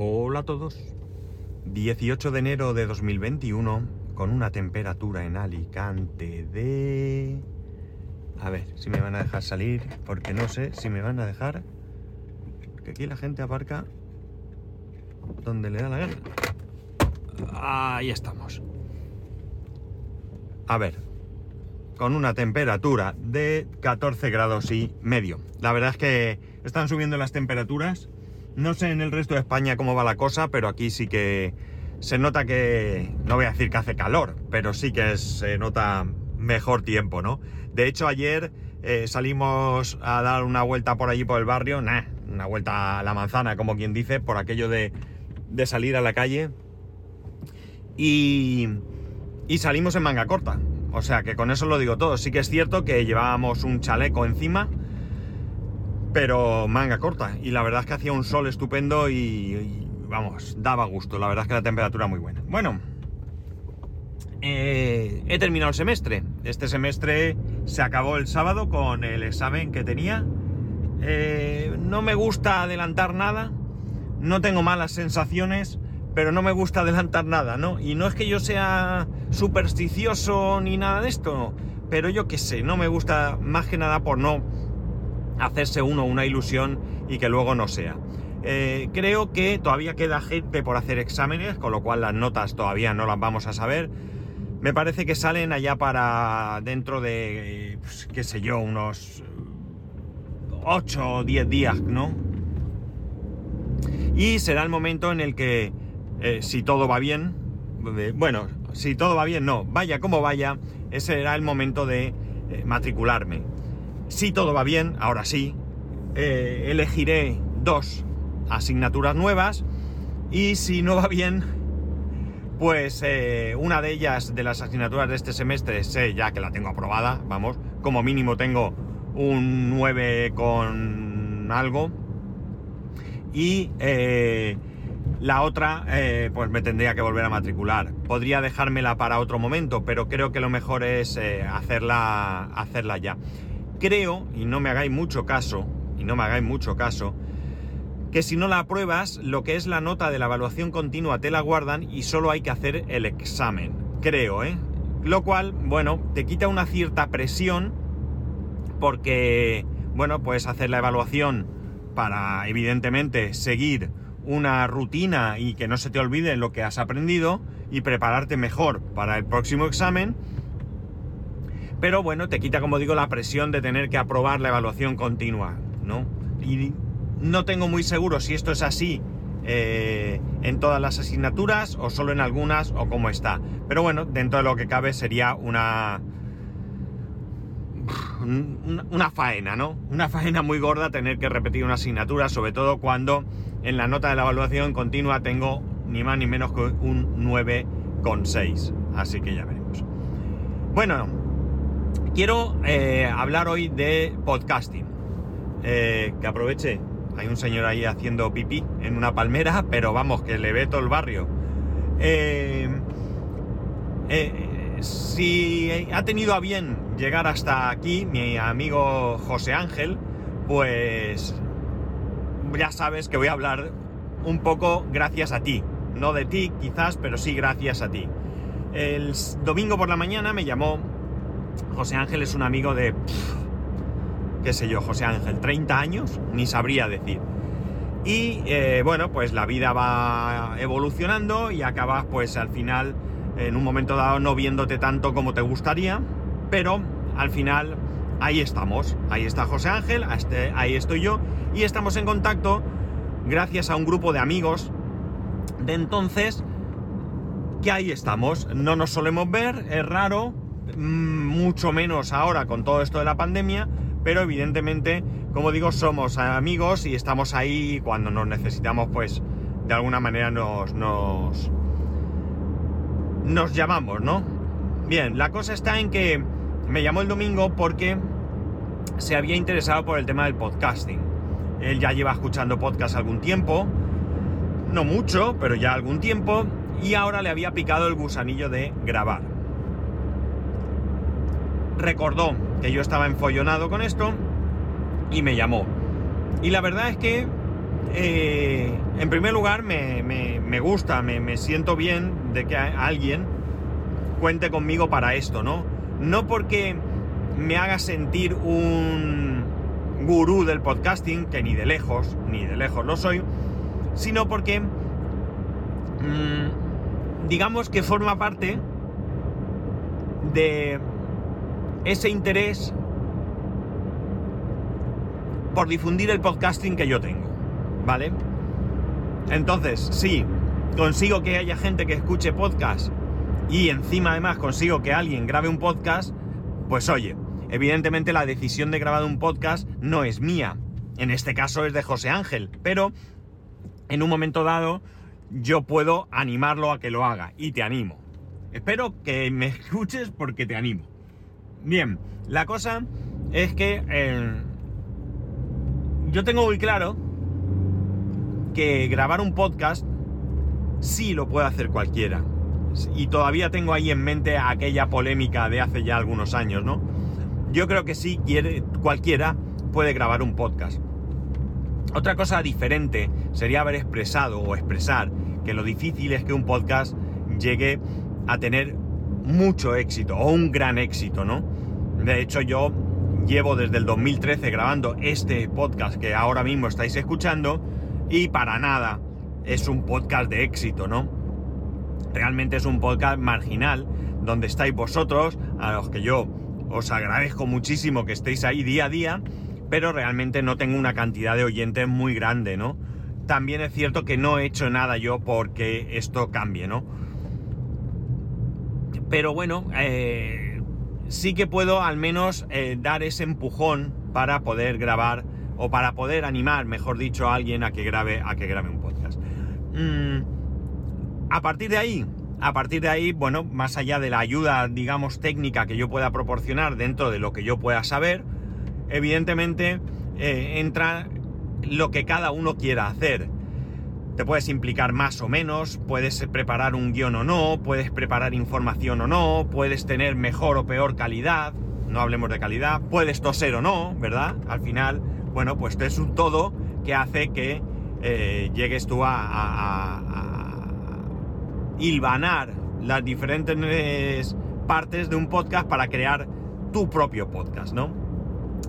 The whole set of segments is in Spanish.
Hola a todos. 18 de enero de 2021 con una temperatura en Alicante de... A ver si me van a dejar salir porque no sé si me van a dejar... Que aquí la gente aparca donde le da la gana. Ahí estamos. A ver, con una temperatura de 14 grados y medio. La verdad es que están subiendo las temperaturas no sé en el resto de España cómo va la cosa, pero aquí sí que se nota que, no voy a decir que hace calor, pero sí que se nota mejor tiempo, ¿no? De hecho, ayer eh, salimos a dar una vuelta por allí por el barrio, nah, una vuelta a la manzana, como quien dice, por aquello de, de salir a la calle. Y, y salimos en manga corta. O sea que con eso lo digo todo. Sí que es cierto que llevábamos un chaleco encima pero manga corta. Y la verdad es que hacía un sol estupendo y, vamos, daba gusto. La verdad es que la temperatura muy buena. Bueno, eh, he terminado el semestre. Este semestre se acabó el sábado con el examen que tenía. Eh, no me gusta adelantar nada. No tengo malas sensaciones, pero no me gusta adelantar nada, ¿no? Y no es que yo sea supersticioso ni nada de esto, pero yo qué sé, no me gusta más que nada por no hacerse uno una ilusión y que luego no sea. Eh, creo que todavía queda gente por hacer exámenes, con lo cual las notas todavía no las vamos a saber. Me parece que salen allá para dentro de, pues, qué sé yo, unos 8 o 10 días, ¿no? Y será el momento en el que, eh, si todo va bien, bueno, si todo va bien, no, vaya como vaya, ese será el momento de eh, matricularme. Si todo va bien, ahora sí, eh, elegiré dos asignaturas nuevas. Y si no va bien, pues eh, una de ellas, de las asignaturas de este semestre, sé ya que la tengo aprobada, vamos, como mínimo tengo un 9 con algo. Y eh, la otra, pues me tendría que volver a matricular. Podría dejármela para otro momento, pero creo que lo mejor es hacerla, hacerla ya creo, y no me hagáis mucho caso, y no me hagáis mucho caso, que si no la apruebas, lo que es la nota de la evaluación continua te la guardan y solo hay que hacer el examen. Creo, ¿eh? Lo cual, bueno, te quita una cierta presión porque, bueno, puedes hacer la evaluación para, evidentemente, seguir una rutina y que no se te olvide lo que has aprendido y prepararte mejor para el próximo examen pero bueno, te quita, como digo, la presión de tener que aprobar la evaluación continua, ¿no? Y no tengo muy seguro si esto es así eh, en todas las asignaturas o solo en algunas o cómo está. Pero bueno, dentro de lo que cabe sería una, una faena, ¿no? Una faena muy gorda tener que repetir una asignatura, sobre todo cuando en la nota de la evaluación continua tengo ni más ni menos que un 9,6. Así que ya veremos. Bueno, quiero eh, hablar hoy de podcasting. Eh, que aproveche, hay un señor ahí haciendo pipí en una palmera, pero vamos, que le ve todo el barrio. Eh, si ha tenido a bien llegar hasta aquí mi amigo José Ángel, pues ya sabes que voy a hablar un poco gracias a ti. No de ti quizás, pero sí gracias a ti. El domingo por la mañana me llamó José Ángel es un amigo de, qué sé yo, José Ángel, 30 años, ni sabría decir. Y eh, bueno, pues la vida va evolucionando y acabas pues al final, en un momento dado, no viéndote tanto como te gustaría, pero al final ahí estamos, ahí está José Ángel, este, ahí estoy yo, y estamos en contacto gracias a un grupo de amigos de entonces que ahí estamos, no nos solemos ver, es raro, mucho menos ahora con todo esto de la pandemia, pero evidentemente, como digo, somos amigos y estamos ahí cuando nos necesitamos, pues de alguna manera nos, nos, nos llamamos, ¿no? Bien, la cosa está en que me llamó el domingo porque se había interesado por el tema del podcasting. Él ya lleva escuchando podcast algún tiempo, no mucho, pero ya algún tiempo, y ahora le había picado el gusanillo de grabar recordó que yo estaba enfollonado con esto y me llamó. Y la verdad es que eh, en primer lugar, me, gusta, me, siento bien de que alguien cuente conmigo para esto, ¿no? No porque me haga sentir un gurú del podcasting, que ni de lejos, ni de lejos lo soy, sino porque, mm, digamos que forma parte de ese interés por difundir el podcasting que yo tengo, ¿vale? Entonces, si consigo que haya gente que escuche podcast y encima además consigo que alguien grabe un podcast, pues oye, evidentemente la decisión de grabar un podcast no es mía. En este caso es de José Ángel, pero en un momento dado yo puedo animarlo a que lo haga y te animo. Espero que me escuches porque te animo. Bien, la cosa es que eh, yo tengo muy claro que grabar un podcast sí lo puede hacer cualquiera. Y todavía tengo ahí en mente aquella polémica de hace ya algunos años, ¿no? Yo creo que sí, quiere, cualquiera puede grabar un podcast. Otra cosa diferente sería haber expresado o expresar que lo difícil es que un podcast llegue a tener mucho éxito o un gran éxito, ¿no? De hecho, yo llevo desde el 2013 grabando este podcast que ahora mismo estáis escuchando y para nada es un podcast de éxito, ¿no? Realmente es un podcast marginal donde estáis vosotros, a los que yo os agradezco muchísimo que estéis ahí día a día, pero realmente no tengo una cantidad de oyentes muy grande, ¿no? También es cierto que no he hecho nada yo porque esto cambie, ¿no? Pero bueno, eh, sí que puedo al menos eh, dar ese empujón para poder grabar o para poder animar, mejor dicho, a alguien a que grabe, a que grabe un podcast. Mm, a partir de ahí, a partir de ahí, bueno, más allá de la ayuda, digamos, técnica que yo pueda proporcionar dentro de lo que yo pueda saber, evidentemente eh, entra lo que cada uno quiera hacer. Te puedes implicar más o menos, puedes preparar un guion o no, puedes preparar información o no, puedes tener mejor o peor calidad, no hablemos de calidad, puedes toser o no, ¿verdad? Al final bueno, pues es un todo que hace que eh, llegues tú a, hilvanar las diferentes partes de un podcast para crear tu propio podcast, ¿no?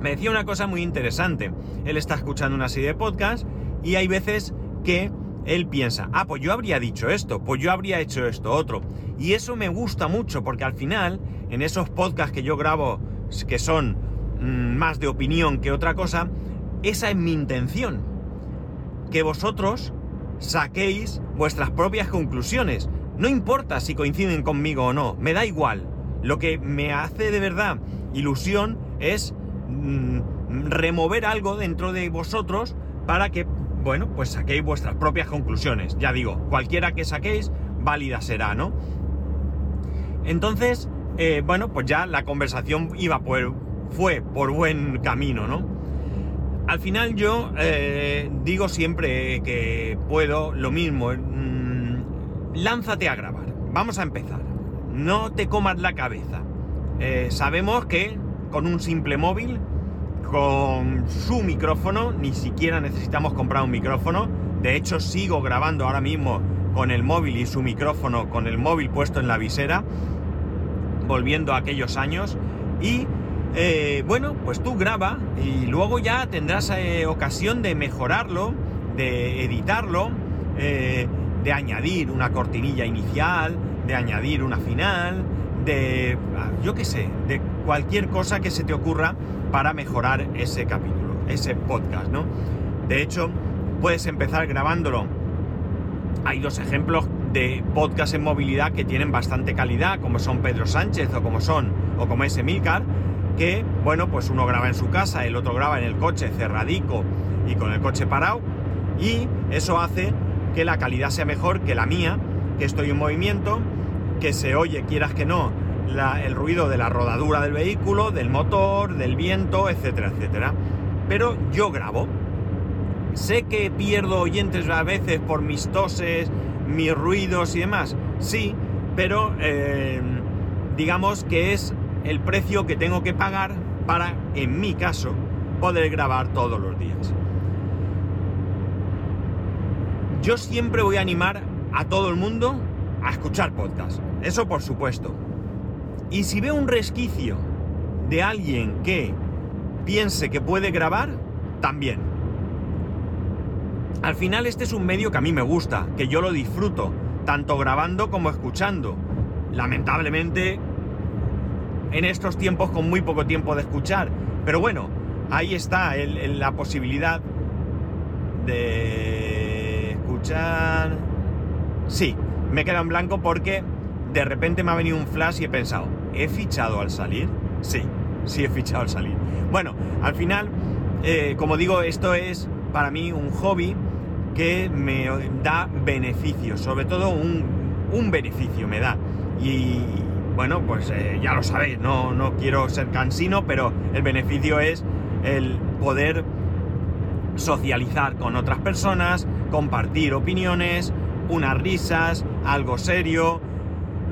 Me decía una cosa muy interesante. Él está escuchando una serie de podcasts y hay veces que él piensa, ah, pues yo habría dicho esto, pues yo habría hecho esto otro. Y eso me gusta mucho porque al final, en esos podcasts que yo grabo, que son mm, más de opinión que otra cosa, esa es mi intención. Que vosotros saquéis vuestras propias conclusiones. No importa si coinciden conmigo o no, me da igual. Lo que me hace de verdad ilusión es mm, remover algo dentro de vosotros para que, bueno, pues saquéis vuestras propias conclusiones. Ya digo, cualquiera que saquéis, válida será, ¿no? Entonces, eh, bueno, pues ya la conversación iba por, fue por buen camino, ¿no? Al final yo eh, digo siempre que puedo lo mismo. Mm, lánzate a grabar. Vamos a empezar. No te comas la cabeza. Eh, sabemos que con un simple móvil, con su micrófono, ni siquiera necesitamos comprar un micrófono. De hecho, sigo grabando ahora mismo con el móvil y su micrófono, con el móvil puesto en la visera, volviendo a aquellos años. Y eh, bueno, pues tú graba y luego ya tendrás eh, ocasión de mejorarlo, de editarlo, eh, de añadir una cortinilla inicial, de añadir una final, de, ah, yo qué sé, de cualquier cosa que se te ocurra para mejorar ese capítulo, ese podcast, ¿no? De hecho, puedes empezar grabándolo. Hay dos ejemplos de podcast en movilidad que tienen bastante calidad, como son Pedro Sánchez o como son, o como es Emilcar, que, bueno, pues uno graba en su casa, el otro graba en el coche cerradico y con el coche parado, y eso hace que la calidad sea mejor que la mía, que estoy en movimiento, que se oye, quieras que no, el ruido de la rodadura del vehículo, del motor, del viento, etcétera, etcétera. Pero yo grabo. Sé que pierdo oyentes a veces por mis toses, mis ruidos y demás. Sí, pero eh, digamos que es el precio que tengo que pagar para, en mi caso, poder grabar todos los días. yo siempre voy a animar a todo el mundo a escuchar podcast. Eso por supuesto. Y si veo un resquicio de alguien que piense que puede grabar, también. Al final este es un medio que a mí me gusta, que yo lo disfruto, tanto grabando como escuchando. Lamentablemente, en estos tiempos con muy poco tiempo de escuchar. Pero bueno, ahí está la posibilidad de escuchar... Sí, me queda en blanco porque de repente me ha venido un flash y he pensado, ¿he fichado al salir? Sí, sí he fichado al salir. Bueno, al final, eh, como digo, esto es para mí un hobby que me da beneficios, sobre todo un, un beneficio me da. Y bueno, pues eh, ya lo sabéis, no, no quiero ser cansino, pero el beneficio es el poder socializar con otras personas, compartir opiniones, unas risas, algo serio,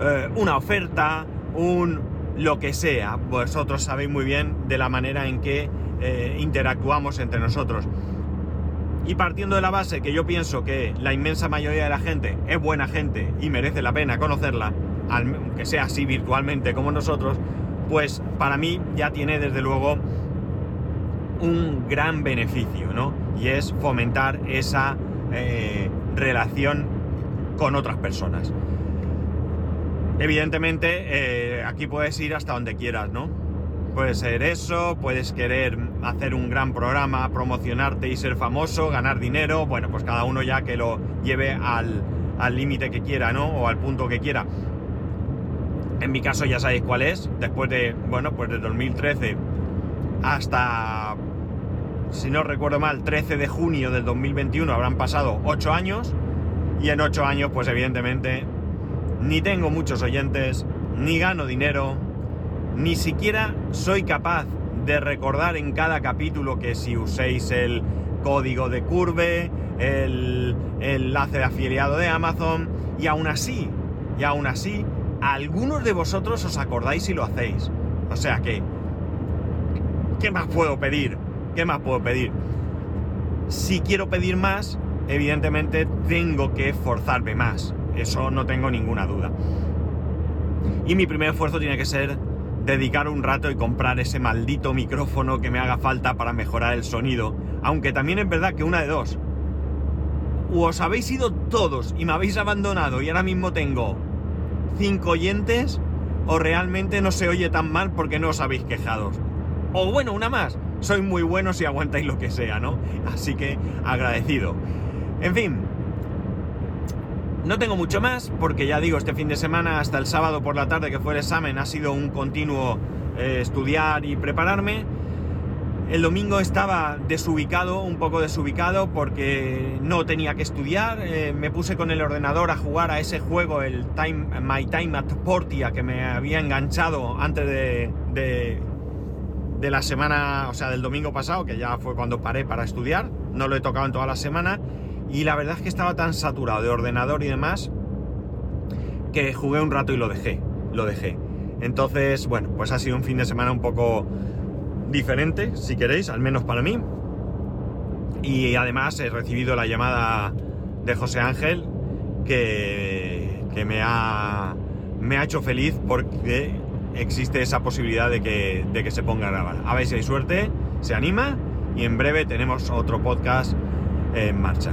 eh, una oferta, un lo que sea. Vosotros sabéis muy bien de la manera en que eh, interactuamos entre nosotros. Y partiendo de la base que yo pienso que la inmensa mayoría de la gente es buena gente y merece la pena conocerla, aunque sea así virtualmente como nosotros, pues para mí ya tiene desde luego un gran beneficio, ¿no? Y es fomentar esa eh, relación con otras personas. Evidentemente, eh, aquí puedes ir hasta donde quieras, ¿no? Puede ser eso, puedes querer hacer un gran programa, promocionarte y ser famoso, ganar dinero, bueno, pues cada uno ya que lo lleve al límite que quiera, ¿no? O al punto que quiera. En mi caso ya sabéis cuál es, después de, bueno, pues de 2013 hasta, si no recuerdo mal, 13 de junio del 2021 habrán pasado 8 años y en 8 años pues evidentemente ni tengo muchos oyentes, ni gano dinero, ni siquiera soy capaz de recordar en cada capítulo que si uséis el código de Curve, el, enlace de afiliado de Amazon, y aún así, y aún así, algunos de vosotros os acordáis y lo hacéis. O sea que, ¿qué más puedo pedir? ¿Qué más puedo pedir? Si quiero pedir más, evidentemente tengo que esforzarme más. Eso no tengo ninguna duda. Y mi primer esfuerzo tiene que ser dedicar un rato y comprar ese maldito micrófono que me haga falta para mejorar el sonido. Aunque también es verdad que una de dos. O os habéis ido todos y me habéis abandonado y ahora mismo tengo cinco oyentes, o realmente no se oye tan mal porque no os habéis quejado. O bueno, una más, sois muy buenos y aguantáis lo que sea, ¿no? Así que agradecido. En fin, no tengo mucho más porque ya digo, este fin de semana hasta el sábado por la tarde que fue el examen ha sido un continuo eh, estudiar y prepararme. El domingo estaba desubicado, un poco desubicado porque no tenía que estudiar. Eh, me puse con el ordenador a jugar a ese juego, el Time, My Time at Portia, que me había enganchado antes de, de, de la semana, o sea, del domingo pasado, que ya fue cuando paré para estudiar. No lo he tocado en toda la semana y la verdad es que estaba tan saturado de ordenador y demás que jugué un rato y lo dejé, lo dejé. Entonces, bueno, pues ha sido un fin de semana un poco diferente, si queréis, al menos para mí. Y además he recibido la llamada de José Ángel que, que me, ha, me ha hecho feliz porque existe esa posibilidad de que, de que se ponga a grabar. A ver si hay suerte, se anima y en breve tenemos otro podcast en marcha.